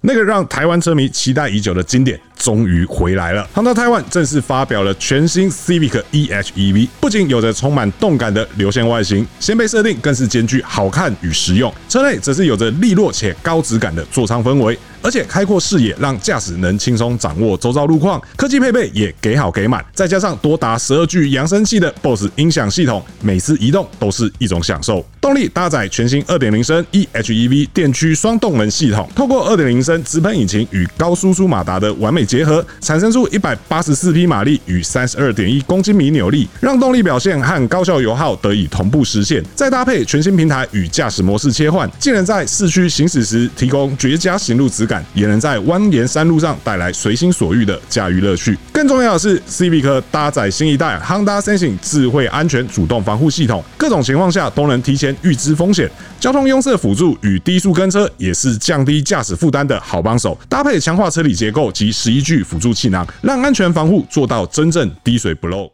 那个让台湾车迷期待已久的经典终于回来了。Honda Taiwan 正式发表了全新 Civic e:HEV，不仅有着充满动感的流线外形，掀背设定更是兼具好看与实用。车内则是有着利落且高质感的座舱氛围。而且开阔视野让驾驶能轻松掌握周遭路况，科技配备也给好给满，再加上多达十二具扬声器的 BOSE 音响系统，每次移动都是一种享受。动力搭载全新二点零升 e:HEV 电驱双动能系统，透过二点零升直喷引擎与高输出马达的完美结合，产生出一百八十四匹马力与三十二点一公斤米扭力，让动力表现和高效油耗得以同步实现。再搭配全新平台与驾驶模式切换，既能在市区行驶时提供绝佳行路质感，也能在蜿蜒山路上带来随心所欲的驾驭乐趣。更重要的是，Civic 搭载新一代 Honda Sensing 智慧安全主动防护系统，各种情况下都能提前预知风险。交通拥塞辅助与低速跟车也是降低驾驶负担的好帮手。搭配强化车体结构及十一具辅助气囊，让安全防护做到真正滴水不漏。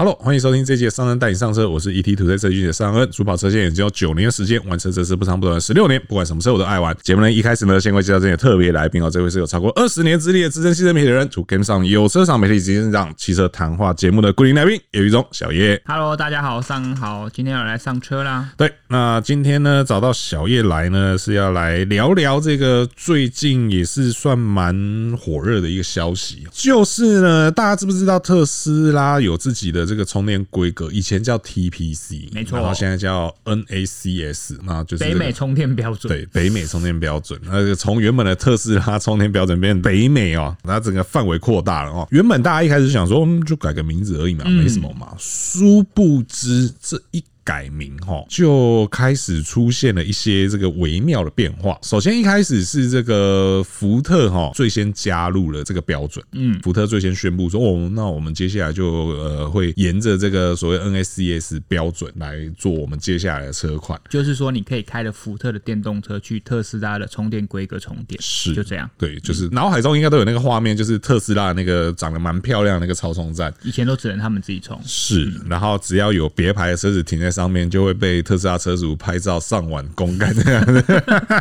Hello，欢迎收听这期的尚恩带你上车，我是 ETtoday 设计师的尚恩，主跑车线也只有九年的时间，玩车则是不长不短的十六年，不管什么车我都爱玩。节目呢一开始呢，先会介绍这些特别来宾哦，这位是有超过二十年资历的资深汽车媒体人，主 Game 上有车赏媒体执行长，汽车谈话节目的固定来宾，有一中小叶。Hello，大家好，上恩好，今天要来上车啦。对，那今天呢找到小叶来呢，是要来聊聊这个最近也是算蛮火热的一个消息，就是呢，大家知不知道特斯拉有自己的这个充电规格，以前叫 TPC，没错，然后现在叫 NACS，那就是北美充电标准。对，北美充电标准，那个从原本的特斯拉充电标准变北美哦，那整个范围扩大了哦。原本大家一开始想说，就改个名字而已嘛，没什么嘛，殊不知这一。改名哈，就开始出现了一些这个微妙的变化。首先一开始是这个福特哈，最先加入了这个标准。嗯，福特最先宣布说，哦，那我们接下来就呃会沿着这个所谓 NSCS 标准来做我们接下来的车款。就是说，你可以开着福特的电动车去特斯拉的充电规格充电，是就这样。对，就是脑海中应该都有那个画面，就是特斯拉那个长得蛮漂亮的那个超充站，以前都只能他们自己充。是，然后只要有别牌的车子停在上面就会被特斯拉车主拍照上网公干这样子，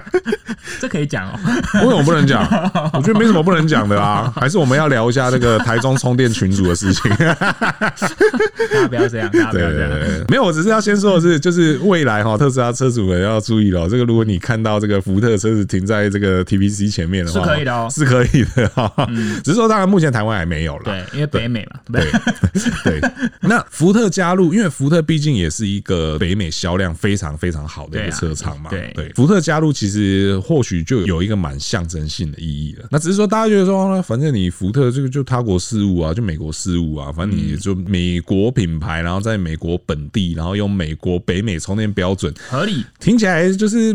这可以讲哦？为什么不能讲？我觉得没什么不能讲的啊，还是我们要聊一下那个台中充电群组的事情。大家不要这样，大家不要这样。没有，我只是要先说的是，就是未来哈，特斯拉车主们要注意了。这个如果你看到这个福特车子停在这个 TPC 前面的话，是可以的哦，是可以的哈。只是说，当然目前台湾还没有了。对，因为北美嘛。对对。那福特加入，因为福特毕竟也是一个。北美销量非常非常好的一个车厂嘛，对对，福特加入其实或许就有一个蛮象征性的意义了。那只是说大家觉得说，反正你福特这个就他国事务啊，就美国事务啊，反正你就美国品牌，然后在美国本地，然后用美国北美充电标准，合理，听起来就是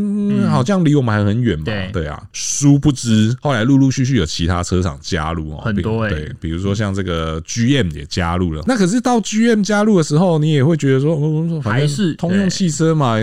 好像离我们还很远嘛。对啊，殊不知后来陆陆续续有其他车厂加入哦，很多对，比如说像这个 GM 也加入了。那可是到 GM 加入的时候，你也会觉得说，还是。通用汽车嘛，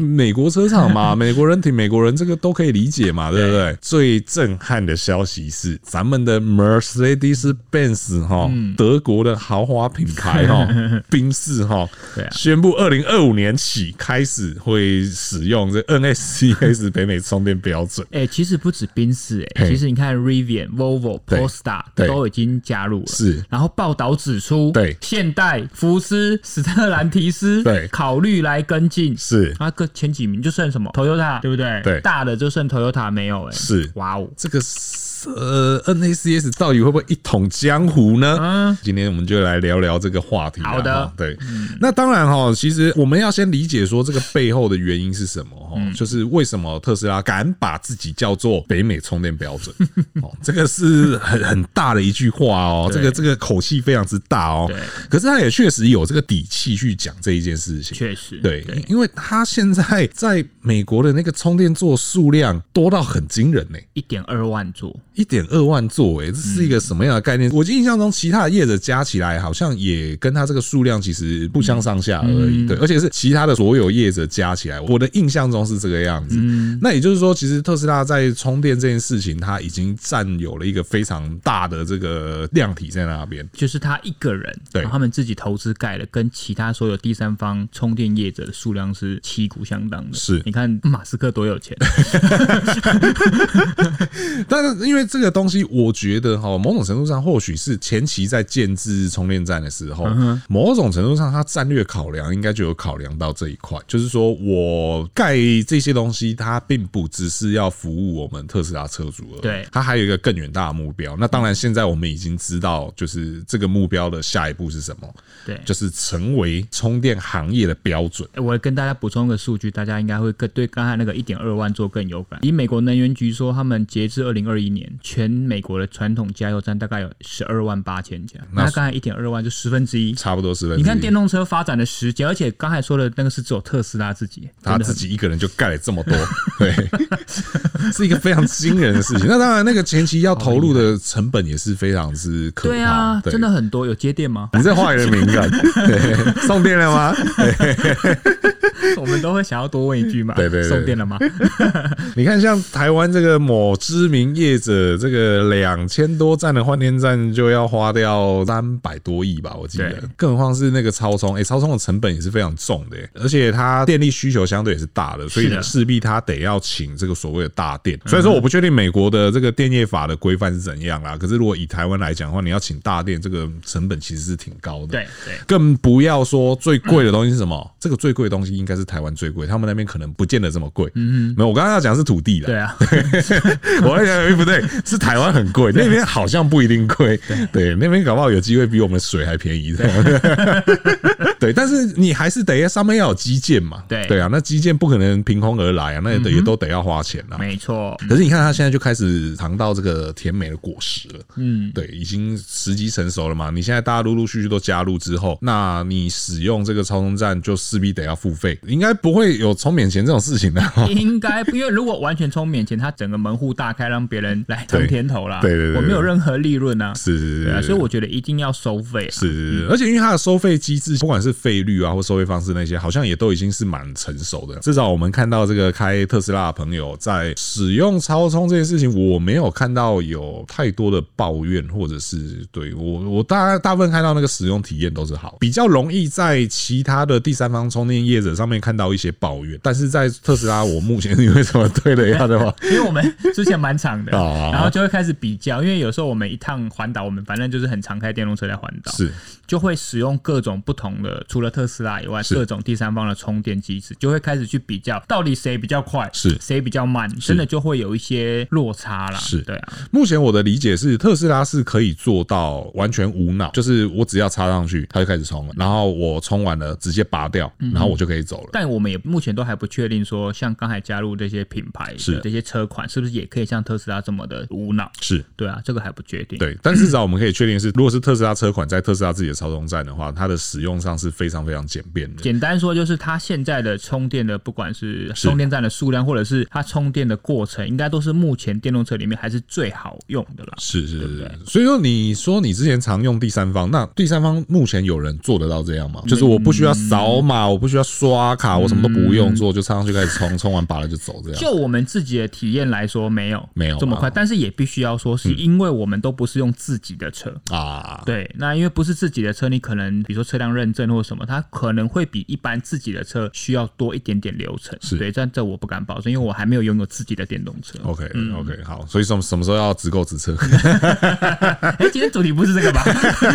美国车厂嘛，美国人挺美国人，这个都可以理解嘛，对。不对？最震撼的消息是，咱们的 Mercedes-Benz 哈，德国的豪华品牌哈，宾士哈，宣布二零二五年起开始会使用这 NSCS 北美充电标准。哎，其实不止宾士，哎，其实你看 Rivian、Volvo、Polestar 都已经加入了。是，然后报道指出，对，现代、福斯、斯特兰提斯，对，考虑。来跟进是，啊个前几名就剩什么？Toyota 对不对？对，大的就剩 Toyota 没有哎、欸。是，哇哦，这个是。呃，NACS 到底会不会一统江湖呢？嗯，今天我们就来聊聊这个话题。好的，对，那当然哈，其实我们要先理解说这个背后的原因是什么哈，就是为什么特斯拉敢把自己叫做北美充电标准？哦，这个是很很大的一句话哦，这个这个口气非常之大哦。对，可是他也确实有这个底气去讲这一件事情。确实，对，因为他现在在美国的那个充电座数量多到很惊人呢，一点二万座。一点二万座，哎，这是一个什么样的概念？我印象中，其他的业者加起来好像也跟他这个数量其实不相上下而已。对，而且是其他的所有业者加起来，我的印象中是这个样子。那也就是说，其实特斯拉在充电这件事情，它已经占有了一个非常大的这个量体在那边。就是他一个人，对，他们自己投资盖的，跟其他所有第三方充电业者的数量是旗鼓相当的。是，你看马斯克多有钱。但是因为这个东西，我觉得哈，某种程度上或许是前期在建制充电站的时候，某种程度上它战略考量应该就有考量到这一块，就是说我盖这些东西，它并不只是要服务我们特斯拉车主而已，对，它还有一个更远大的目标。那当然，现在我们已经知道，就是这个目标的下一步是什么，对，就是成为充电行业的标准。我跟大家补充个数据，大家应该会更对刚才那个一点二万做更有感。以美国能源局说，他们截至二零二一年，全美国的传统加油站大概有十二万八千家。那刚才一点二万就十分之一，差不多十分之一。你看电动车发展的时间，而且刚才说的那个是只有特斯拉自己，他自己一个人就盖了这么多，对，是一个非常惊人的事情。那当然，那个前期要投入的成本也是非常之可怕。对啊，真的很多。有接电吗？你这话有点敏感。送电了吗？我们都会想要多问一句嘛。对对对，送电了吗？你看，像台湾这个某知名业者，这个两千多站的换电站就要花掉三百多亿吧，我记得。更何况是那个超充，哎，超充的成本也是非常重的，而且它电力需求相对也是大的，所以势必它得要请这个所谓的大电。所以说，我不确定美国的这个电业法的规范是怎样啦。可是如果以台湾来讲的话，你要请大电，这个成本其实是挺高的。对对，更不要说最贵的东西是什么？这个最贵的东西应该是台湾最贵，他们那边可能不见得这么贵。嗯，没有，我刚刚要讲是土地了。对啊，我在想，不对，是台湾很贵，那边好像不一定贵。对，那边搞不好有机会比我们水还便宜。对，但是你还是得上面要有基建嘛。对对啊，那基建不可能凭空而来啊，那也都得要花钱啊。没错。可是你看，他现在就开始尝到这个甜美的果实了。嗯，对，已经时机成熟了嘛。你现在大家陆陆续续都加入之后，那你使用这个超充站就势必得要付费，应该不会有充免钱这种事情的。应该，因为如果完全充免钱，他整个门户大开，让别人来尝甜头啦。对对对，我没有任何利润啊。是是是，所以我觉得一定要收费。是是是，而且因为它的收费机制，不管是费率啊或收费方式那些，好像也都已经是蛮成熟的。至少我们看到这个开特斯拉的朋友在使用超充这件事情，我没有看到有太多的抱怨，或者是对我我大大部分看到那个使用体验都是好，比较容易在其他的第三方充电业者上面看到一些抱怨，但是在特斯拉，我目前因为什么对了呀的话，因为我们之前蛮长的，然后就会开始比较，因为有时候我们一趟环岛，我们反正就是很常开电动车在环岛，是。就会使用各种不同的，除了特斯拉以外，各种第三方的充电机制，就会开始去比较，到底谁比较快，是。谁比较慢，真的就会有一些落差啦。是。对啊。目前我的理解是，特斯拉是可以做到完全无脑，就是我只要插上去，它就开始充了，然后我充完了直接拔掉，然后我就可以走了。但我们也目前都还不确定说，像刚才加入这些品牌是。这些车款，是不是也可以像特斯拉这么的无脑？是对啊，这个还不确定。对，但至少我们可以确定是，如果是特斯拉车款在特斯拉自己的超充站的话，它的使用上是非常非常简便的。简单说，就是它现在的充电的，不管是充电站的数量，或者是它充电的过程，应该都是目前电动车里面还是最好用的了。是是是。所以说，你说你之前常用第三方，那第三方目前有人做得到这样吗？就是我不需要扫码，我不需要刷卡，我什么都不用做，就插上去开始充，充完拔了就走这样。就我们自己的体验来说，没有没有这么快，但是也必须要说，是因为我们都不是用自己的车啊。对，那因为不是自己的车，你可能比如说车辆认证或什么，它可能会比一般自己的车需要多一点点流程。是对，但这我不敢保证，因为我还没有拥有自己的电动车。OK OK，好，所以什么什么时候要直购直车？哎，今天主题不是这个吧？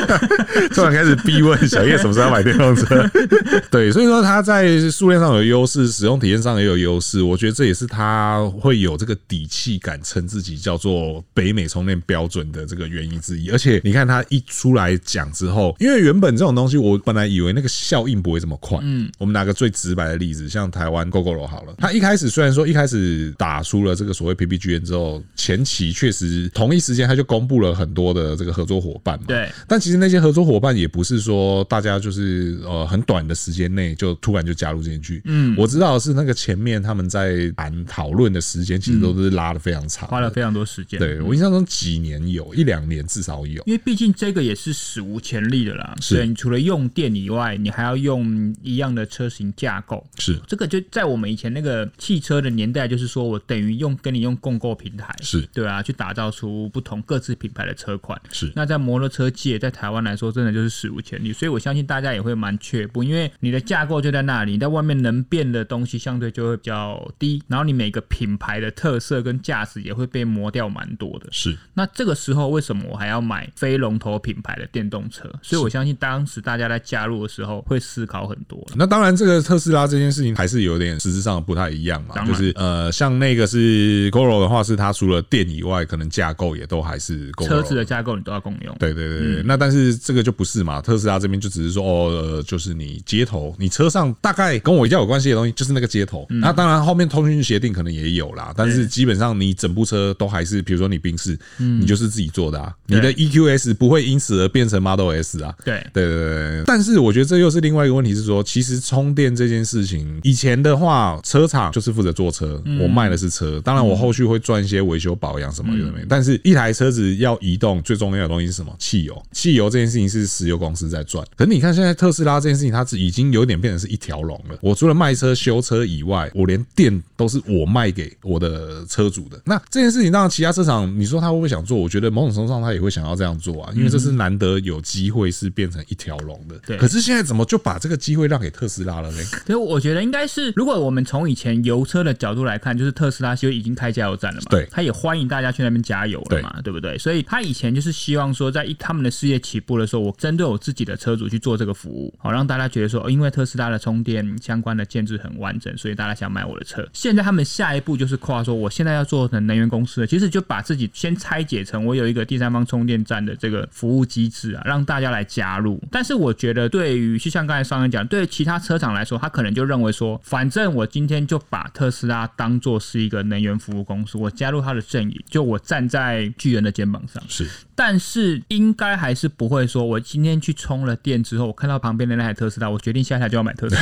突然开始逼问小叶什么时候要买电动车？对，所以说他在数量上有优势，使用体验上也有优势。我觉得这也是他会有这个底气，敢称自己叫做北美充电标准的这个原因之一。而且你看他一出来讲之后，因为原本这种东西，我本来以为那个效应不会这么快。嗯，我们拿个最直白的例子，像台湾 Gogoro 好了，他一开始虽然说一开始打出了这个所谓 PPGN 之后，前期确实同一时间他就公布了很多的这个合作伙伴嘛。对但其实那些合作伙伴也不是说大家就是呃很短的时间内就突然就加加入进去。嗯，我知道的是那个前面他们在谈讨论的时间，其实都是拉的非常长，花了非常多时间。对，我印象中几年有一两年至少有，因为毕竟这个也是史无前例的啦。是，你除了用电以外，你还要用一样的车型架构。是，这个就在我们以前那个汽车的年代，就是说我等于用跟你用共购平台，是对啊，去打造出不同各自品牌的车款。是，那在摩托车界，在台湾来说，真的就是史无前例。所以我相信大家也会蛮却步，因为你的架构就在那里，你在外面能变的东西相对就会比较低，然后你每个品牌的特色跟价值也会被磨掉蛮多的。是，那这个时候为什么我还要买非龙头品牌的电动车？所以我相信当时大家在加入的时候会思考很多。那当然，这个特斯拉这件事情还是有点实质上不太一样嘛，就是呃，像那个是 Goro 的话，是它除了电以外，可能架构也都还是 Goro，车子的架构你都要共用。对对对对，嗯、那但是这个就不是嘛，特斯拉这边就只是说哦、呃，就是你接头，你车上大概跟我比较有关系的东西就是那个接头。嗯、那当然后面通讯协定可能也有啦，但是基本上你整部车都还是，比如说你宾士，你就是自己做的啊，你的 EQS 不会因此而变成 Model S 啊。对对对对。但是我觉得这又是另外一个问题，是说其实充电这件事情，以前的话车厂就是负责做车，我卖的是车，当然我后续会赚一些维修保养什么有的没。但是一台车子要移动，最重要的东西是什么？汽油。汽油这件事情是石油公司在赚。可是你看现在特斯拉这件事情，它是已经有点变成是一条龙了。我除了卖车修车以外，我连电都是我卖给我的车主的。那这件事情当然其他车厂，你说他会不会想做？我觉得某种程度上他也会想要这样做啊，因为这是难得有机会是变成一条龙的。对。可是现在怎么就把这个机会让给特斯拉了呢？所以我觉得应该是，如果我们从以前油车的角度来看，就是特斯拉就已经开加油站了嘛。对。他也欢迎大家去那边加油了嘛，对，对不对？所以他以前就是希望说，在一他们的事业起步的时候，我针对我自己的车主去做这个服务，好让大家觉得说，因为特斯拉的充电相关的建制很完整，所以大家想买我的车。现在他们下一步就是跨说，我现在要做成能源公司了，其实就把自己先拆解成我有一个第三方充电站的这个服务机制啊，让大家来加入。但是我觉得，对于就像刚才商人讲，对于其他车厂来说，他可能就认为说，反正我今天就把特斯拉当做是一个能源服务公司，我加入他的阵营，就我站在巨人的肩膀上。是，但是应该还是不会说，我今天去充了电之后，我看到旁边的那台特斯拉，我决定下台就要买特斯拉。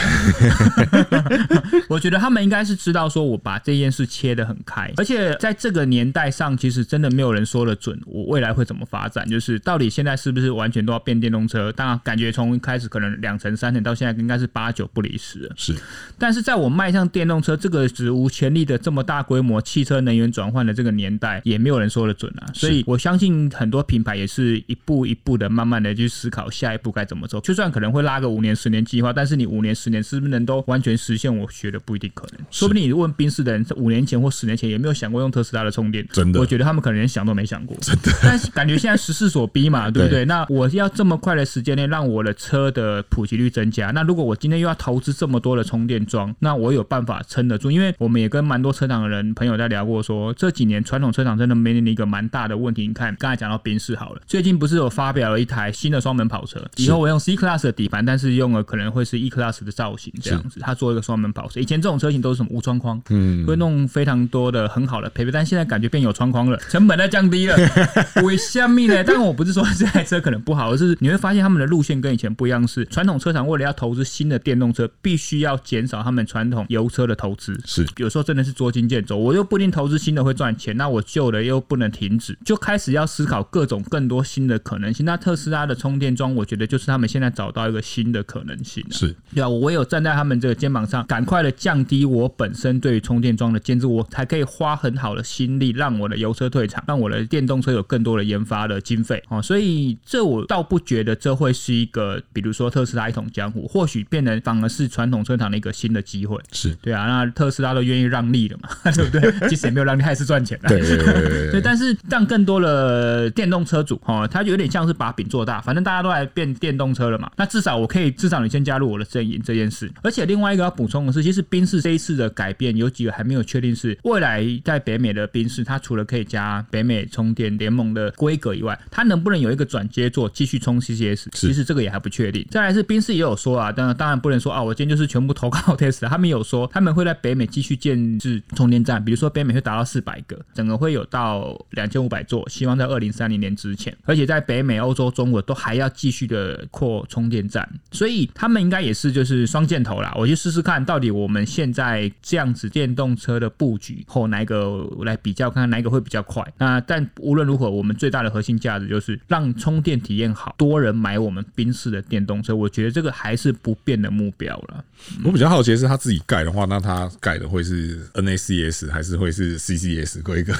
我觉得他们应该是知道说，我把这件事切得很开，而且在这个年代上，其实真的没有人说得准我未来会怎么发展。就是到底现在是不是完全都要变电动车？当然，感觉从一开始可能两成三成到现在应该是八九不离十了。是，但是在我迈向电动车这个史无前例的这么大规模汽车能源转换的这个年代，也没有人说得准啊。所以我相信很多品牌也是一步一步的，慢慢的去思考下一步该怎么走。就算可能会拉个五年、十年计划，但是你五年、十年是不是能都完全实现？我觉得不一定可能。说不定你问宾士的人，五年前或十年前也没有想过用特斯拉的充电，真的，我觉得他们可能连想都没想过。真的，但是感觉现在时势所逼嘛，对不对？那我要这么快的时间内让我的车的普及率增加，那如果我今天又要投资这么多的充电桩，那我有办法撑得住？因为我们也跟蛮多车厂的人朋友在聊过说，说这几年传统车厂真的面临一个蛮大的问题。你看，刚才讲到宾士好了，最近不是有发表了一台新的双门跑车，以后我用 C Class 的底盘，但是用了可能会是 E Class 的造型这样子，他做一个双门跑车。以前这种车型都是什么无窗框，嗯，会弄非常多的很好的配备，但现在感觉变有窗框了，成本在降低了。为什么呢？但我不是说这台车可能不好，而是你会发现他们的路线跟以前不一样，是传统车厂为了要投资新的电动车，必须要减少他们传统油车的投资。是，有时候真的是捉襟见肘，我又不一定投资新的会赚钱，那我旧的又不能停止，就开始要思考各种更多新的可能性。那特斯拉的充电桩，我觉得就是他们现在找到一个新的可能性。是，对啊，我唯有站在他们这个肩膀上，赶快的降低我本身对于充电桩的建置，我才可以花很好的心力，让我的油车退场，让我的电动车有更多的研发的经费哦。所以这我倒不觉得这会是一个，比如说特斯拉一统江湖，或许变成反而是传统车厂的一个新的机会。是对啊，那特斯拉都愿意让利了嘛，对不对？其实也没有让利，还是赚钱的。对对对 对。但是让更多的电动车主哦，他就有点像是把饼做大，反正大家都来变电动车了嘛，那至少我可以，至少你先加入我的阵营这件事。而且另外一个要补充的是，其实宾士这一次的改变有几个还没有确定，是未来在北美的宾士，它除了可以加北美充电联盟的规格以外，它能不能有一个转接座继续充 CCS？其实这个也还不确定。再来是宾士也有说啊，当然当然不能说啊，我今天就是全部投靠 Tesla。他们有说他们会在北美继续建制充电站，比如说北美会达到四百个，整个会有到两千五百座，希望在二零三零年之前，而且在北美、欧洲、中国都还要继续的扩充电站，所以他们应该也是就是双箭箭头啦，我去试试看到底我们现在这样子电动车的布局后，哪一个来比较，看看哪一个会比较快。那但无论如何，我们最大的核心价值就是让充电体验好，多人买我们宾士的电动车。我觉得这个还是不变的目标了。我比较好奇的是，他自己盖的话，那他盖的会是 NACS 还是会是 CCS 规格？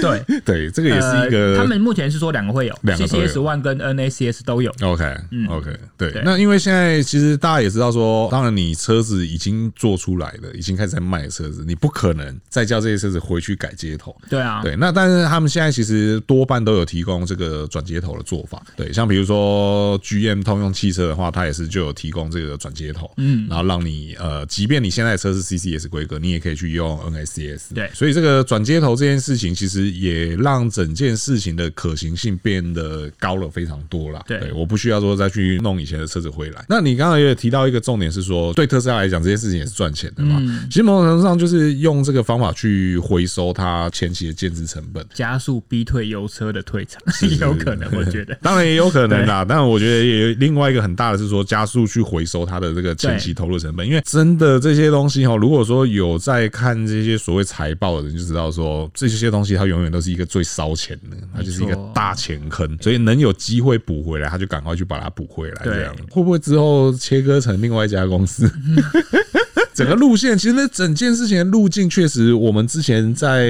对 对，这个也是一个、呃。他们目前是说两个会有，两个 CCS One 跟 NACS 都有。OK，嗯，OK，对，对。那因为现在其实大家也知道说，当然你车子已经做出来了，已经开始在卖的车子，你不可能再叫这些车子回去改接头。对啊，对。那但是他们现在其实多半都有提供这个转接头的做法。对，像比如说 GM 通用汽车的话，它也是就有提供这个转接头，嗯，然后让你呃，即便你现在的车是 CCS 规格，你也可以去用 NACS。对，所以这个转接头这件事情，其实也让整件事情的可行性变得高了非常多了。对，我不需要说再去弄以前的车子回来。那你刚刚也提到一个重点是说，对特斯拉来讲，这件事情也是赚钱的嘛。嗯，其实某种程度上就是用这个方法去回收它前期的建制成本，加速逼退油车的退场是，有可能，我觉得。当然也有可能啦，但我觉得也有另外一个很大的是说，加速去回收它的这个前期投入成本，因为真的这些东西哈，如果说有在看这些所谓财报的人就知道说，这些东西它永远都是一个最烧钱的，它就是一个大钱坑，所以能有机会补回来，他就赶快去把它补回来，这样。会不会之后切割成另外一家公司？整个路线，其实那整件事情的路径，确实我们之前在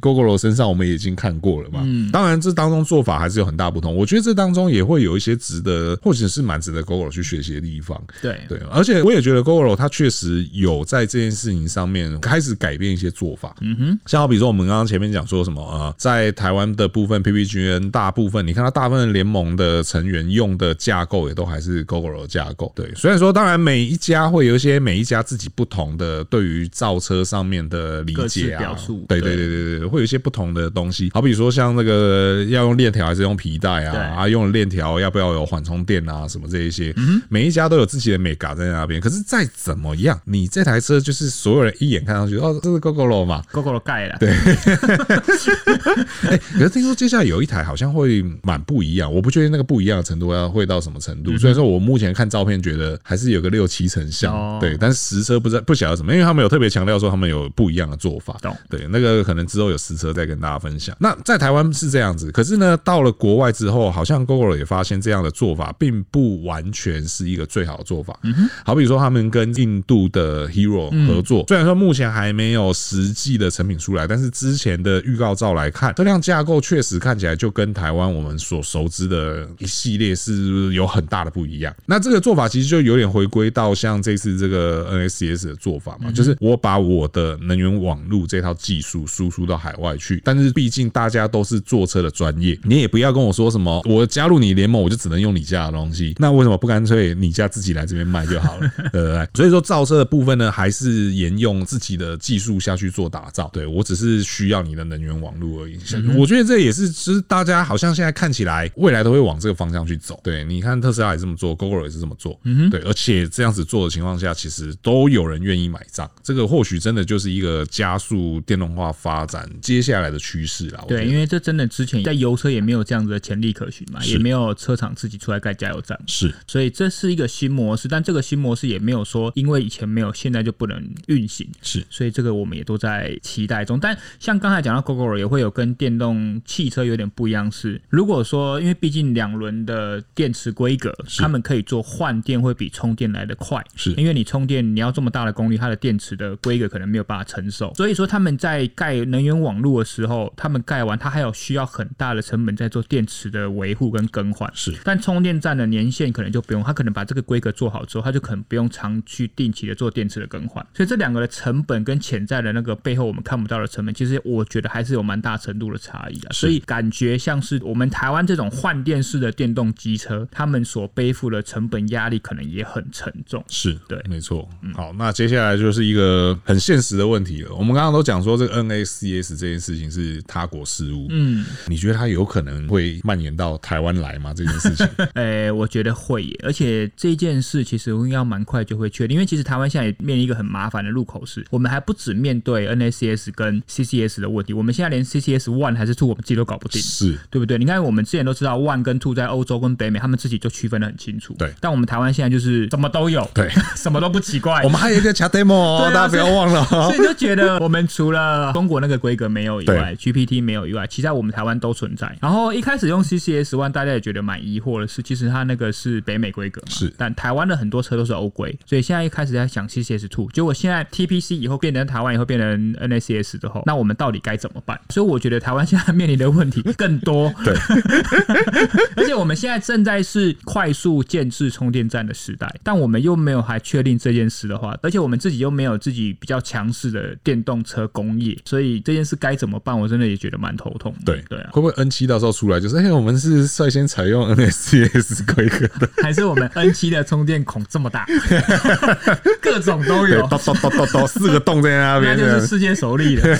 Google 身上，我们已经看过了嘛。嗯，当然这当中做法还是有很大不同。我觉得这当中也会有一些值得，或者是蛮值得 Google 去学习的地方。对对，而且我也觉得 Google 它确实有在这件事情上面开始改变一些做法。嗯哼，像好比说我们刚刚前面讲说什么啊，在台湾的部分 PPGN 大部分，你看它大部分联盟的成员用的架构也都还是 Gogoro 的架构。对，虽然说当然每一家会有一些每一家自己。不同的对于造车上面的理解啊，对对对对对，会有一些不同的东西。好比说像那个要用链条还是用皮带啊，啊用链条要不要有缓冲垫啊，什么这一些，每一家都有自己的美感在那边。可是再怎么样，你这台车就是所有人一眼看上去，哦，这是 Gogoro 嘛，Gogoro 盖了。对。哎，可是听说接下来有一台好像会蛮不一样，我不确定那个不一样的程度要会到什么程度。虽然说我目前看照片觉得还是有个六七成像，对，但是实车。不知不晓得什么，因为他们有特别强调说他们有不一样的做法。对，那个可能之后有实车再跟大家分享。那在台湾是这样子，可是呢，到了国外之后，好像 Gogoro 也发现这样的做法并不完全是一个最好的做法。嗯哼，好比说他们跟印度的 Hero 合作，虽然说目前还没有实际的成品出来，但是之前的预告照来看，车辆架构确实看起来就跟台湾我们所熟知的一系列是有很大的不一样。那这个做法其实就有点回归到像这次这个 NACS。的做法嘛，就是我把我的能源网络这套技术输出到海外去，但是毕竟大家都是坐车的专业，你也不要跟我说什么，我加入你联盟，我就只能用你家的东西，那为什么不干脆你家自己来这边卖就好了，对不对？所以说造车的部分呢，还是沿用自己的技术下去做打造，对，我只是需要你的能源网络而已。我觉得这也是，其实大家好像现在看起来未来都会往这个方向去走。对，你看特斯拉也这么做，Gogoro 也是这么做，对，而且这样子做的情况下，其实都有。有人愿意买账，这个或许真的就是一个加速电动化发展接下来的趋势啦。对，因为这真的之前在油车也没有这样子的潜力可循嘛，也没有车厂自己出来盖加油站，是，所以这是一个新模式。但这个新模式也没有说，因为以前没有，现在就不能运行。是，所以这个我们也都在期待中。但像刚才讲到 Gogoro 也会有跟电动汽车有点不一样，是如果说因为毕竟两轮的电池规格，他们可以做换电会比充电来的快，是因为你充电你要这么。大的功率，它的电池的规格可能没有办法承受，所以说他们在盖能源网络的时候，他们盖完，它还有需要很大的成本在做电池的维护跟更换。是，但充电站的年限可能就不用，它可能把这个规格做好之后，它就可能不用常去定期的做电池的更换。所以这两个的成本跟潜在的那个背后我们看不到的成本，其实我觉得还是有蛮大程度的差异的。所以感觉像是我们台湾这种换电式的电动机车，他们所背负的成本压力可能也很沉重。是对，没错。好。那接下来就是一个很现实的问题了。我们刚刚都讲说这个 NACS 这件事情是他国事务，嗯，你觉得它有可能会蔓延到台湾来吗？这件事情？哎、欸，我觉得会耶，而且这件事其实应该蛮快就会确定，因为其实台湾现在也面临一个很麻烦的入口是，我们还不止面对 NACS 跟 CCS 的问题，我们现在连 CCS one 还是 two 我们自己都搞不定，是对不对？你看我们之前都知道 one 跟 two 在欧洲跟北美，他们自己就区分的很清楚，对。但我们台湾现在就是什么都有，对，什么都不奇怪。我们还有一个 CHAdeMO，大家不要忘了。所以就觉得我们除了中国那个规格没有以外，GPT 没有以外，其他我们台湾都存在。然后一开始用 CCS one，大家也觉得蛮疑惑的是，其实它那个是北美规格嘛，是。但台湾的很多车都是欧规，所以现在一开始在想 CCS two，结果现在 TPC 以后变成台湾以后变成 NACS 之后，那我们到底该怎么办？所以我觉得台湾现在面临的问题更多。对，而且我们现在正在是快速建制充电站的时代，但我们又没有还确定这件事的话，而且我们自己又没有自己比较强势的电动车工业，所以这件事该怎么办？我真的也觉得蛮头痛。对对啊，会不会 N 七到时候出来就是，哎，我们是率先采用 NSCS 规格的，还是我们 N 七的充电孔这么大，各种都有，咚咚咚咚咚，四个洞在那边，那就是世界首例了。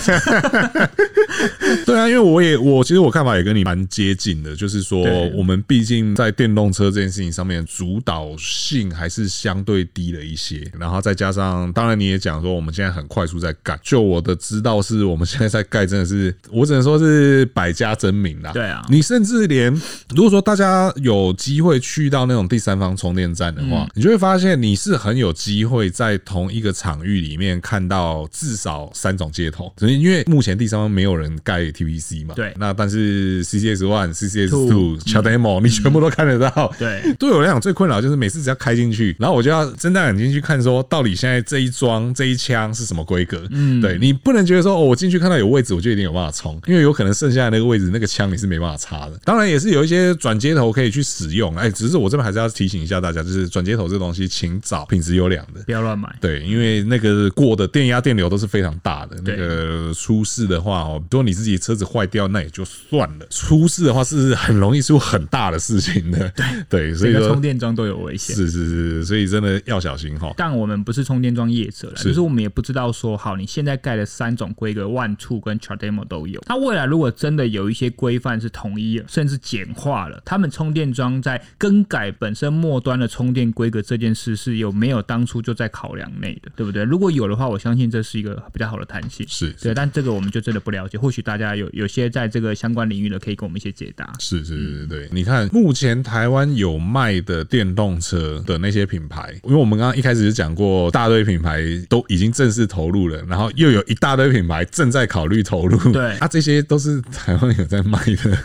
对啊，因为我也我其实我看法也跟你蛮接近的，就是说我们毕竟在电动车这件事情上面主导性还是相对低了一些，然后再加上，当然你也讲说我们现在很快速在盖，就我的知道是我们现在在盖，真的是我只能说是百家争鸣啦。对啊，你甚至连如果说大家有机会去到那种第三方充电站的话，你就会发现你是很有机会在同一个场域里面看到至少三种接头，只是因为目前第三方没有人盖 TPC 嘛。对，那但是 CCS One、CCS Two、CHAdeMO 你全部都看得到。对，对我来讲最困扰就是每次只要开进去，然后我就要睁大眼睛去看，说到底现在这一桩这一枪是什么规格？嗯，对你不能觉得说哦，我进去看到有位置，我就一定有办法冲，因为有可能剩下的那个位置那个枪你是没办法插的。当然也是有一些转接头可以去使用，哎，只是我这边还是要提醒一下大家，就是转接头这东西，请找品质优良的，不要乱买。对，因为那个过的电压电流都是非常大的，那个出事的话哦，如果你自己车子坏掉，那也就算了，出事的话是很容易出很大的事情的。对对，所以说充电桩都有危险。是是是，所以真的要小心哈。但我们不是充电桩业者了，就是我们也不知道说，好，你现在盖的三种规格，One、Two 跟 CHAdeMO 都有。那未来如果真的有一些规范是统一了，甚至简化了，他们充电桩在更改本身末端的充电规格这件事，是有没有当初就在考量内的，对不对？如果有的话，我相信这是一个比较好的弹性。是对，但这个我们就真的不了解。或许大家有有些在这个相关领域的，可以给我们一些解答。是是是是，对。你看，目前台湾有卖的电动车的那些品牌，因为我们刚刚一开始是讲过，大堆品牌都已经正式投入了，然后又有一大堆品牌正在考虑投入。对，啊，这些都是台湾有在卖的。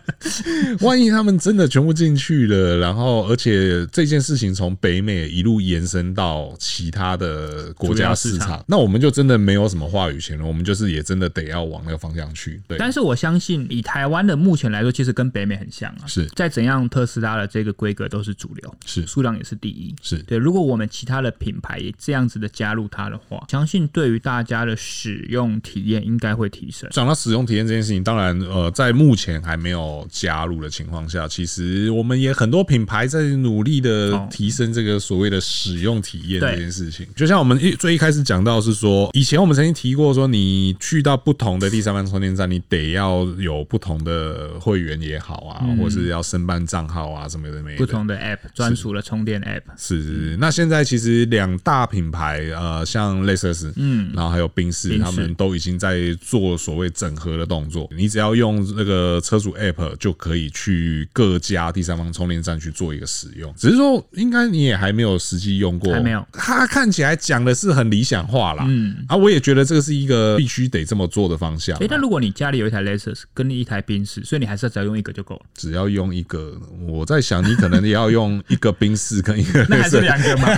万一他们真的全部进去了，然后而且这件事情从北美一路延伸到其他的国家市场，那我们就真的没有什么话语权了。我们就是也真的得要往那个方向去。对，但是我相信以台湾的目前来说，其实跟北美很像啊。是，再怎样特斯拉的这个规格都是主流，是数量也是第一。是对，如果我们其他的品牌也这样子的加入它的话，相信对于大家的使用体验应该会提升。讲到使用体验这件事情，当然呃，在目前还没有加入的情况下，其实我们也很多品牌在努力的提升这个所谓的使用体验这件事情。就像我们一最一开始讲到是说，以前我们曾经提过说，你去到不同的第三方充电站，你得要有不同的会员也好啊，或是要申办账号啊什么的没。不同的 App 专属的充电 App 是是是。那现在其实两大品牌呃，像类似嗯，然后还有宾士，他们都已经在做所谓整合的动作。你只要用那个车主 App 就可以去各家第三方充电站去做一个使用。只是说，应该你也还没有实际用过，还没有。它看起来讲的是很理想化啦，嗯，啊，我也觉得这个是一个必须得这么做的方向。诶，那如果你家里有一台 Lexus 跟你一台宾士，所以你还是要只要用一个就够了。只要用一个，我在想你可能也要用一个宾士跟一个，那还是两个吗？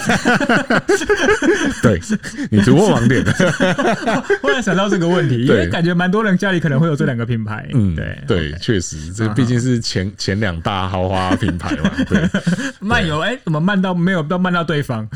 对，你突破盲点了。忽然想到这个问题，因为感觉蛮多人家里可能会有这两个品牌。嗯，对对，确实，这毕竟是前前两大豪华品牌嘛。对，漫游哎，怎么慢到没有到慢到对方？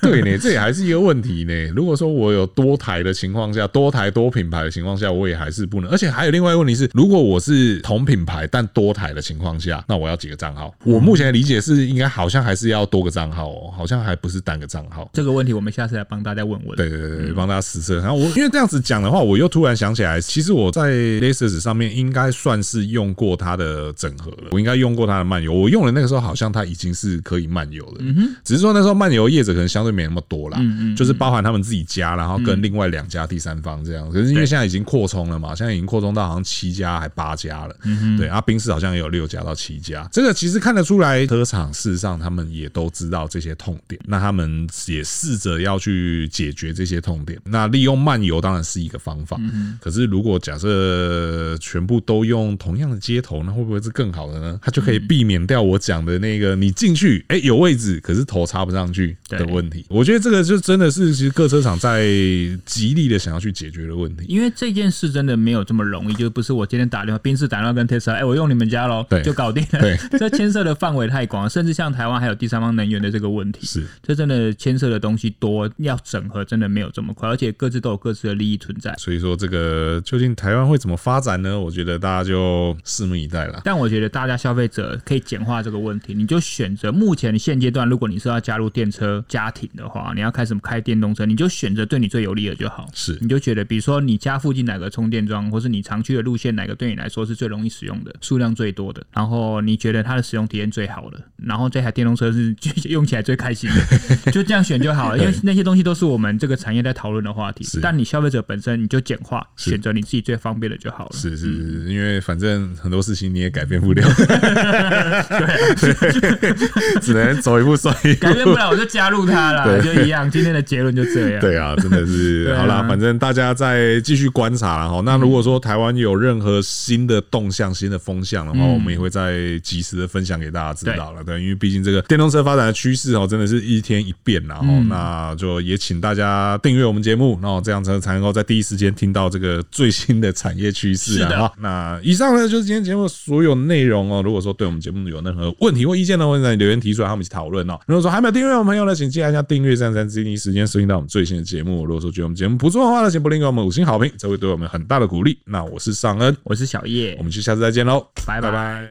对呢，这也还是一个问题呢。如果说我有多台的情况下，多台多品牌的情况下，我也还是不能。而且还有另外一个问题是，如果我是同品牌但多台的情况下，那我要几个账号？我目前的理解是，应该好像还是要多个账号哦，好像还不是单个账号。好？这个问题我们下次来帮大家问问。对对对对，帮大家实测。然后我因为这样子讲的话，我又突然想起来，其实我在 Lexus 上面应该算是用过它的整合了，我应该用过它的漫游。我用的那个时候好像它已经是可以漫游了，只是说那时候漫游业者可能相对没那么多啦，嗯嗯，就是包含他们自己家，然后跟另外两家第三方这样。可是因为现在已经扩充了嘛，现在已经扩充到好像七家还八家了，对，啊，宾士好像也有六家到七家，这个其实看得出来，车厂事实上他们也都知道这些痛点，那他们也试着要去解决这些痛点。那利用漫游当然是一个方法，可是如果假设全部都用同样的接头，那会不会是更好的呢？它就可以避免掉我讲的那个你进去，哎，有位置，可是头插不上去的问题。我觉得这个就真的是其实各车厂在极力的想要去解决的问题。因为这件事真的没有这么容易，就不是我今天打电话，宾士打电话跟特斯拉，哎，我用你们家喽，对，就搞定了。对，这牵涉的范围太广，甚至像台湾还有第三方能源的这个问题，是，这真的牵涉的东西多，要整合真的没有这么快，而且各自都有各自的利益存在。所以说，这个究竟台湾会怎么发展呢？我觉得大家就拭目以待了。但我觉得大家消费者可以简化这个问题，你就选择目前现阶段，如果你是要加入电车家庭的话，你要开什么开电动车，你就选择对你最有利的就好。是，你就觉得，比如说你家附近哪个充电桩，或是你常去的路线哪个对你来说是最容易使用的，数量最多的，然后你觉得它的使用体验最好的，然后这台电动车是 用起来最开心的，就这样选就好了。因为那些东西都是我们这个产业在讨论的话题。但你消费者本身，你就简化，选择你自己最方便的就好了。是是是，因为反正很多事情你也改变不了，对，只能走一步算一步。改变不了，我就加入他了，就一样。今天的结论就这样。对啊，真的是 好啦，反正大家再继续观察了哈。那如果说台湾有任何新的动向、新的风向的话，我们也会再及时的分享给大家知道了。对，因为毕竟这个电动车发展的趋势哦，真的是一天一变，然后那就也请大家订阅我们节目，然后这样才才能够在第一时间听到这个最新的产业趋势啊。那以上呢就是今天节目所有内容哦。如果说对我们节目有任何问题或意见的话，欢迎在留言提出来，和我们一起讨论哦。如果说还没有订阅我们朋友呢，请记得按下订阅，这样才能第一时间收听到我们最新的节目。如果说觉得我们节目不错的话呢，请不吝给我们五星好评，这会对我们很大的鼓励。那我是尚恩，我是小叶，我们就下次再见喽，拜拜拜。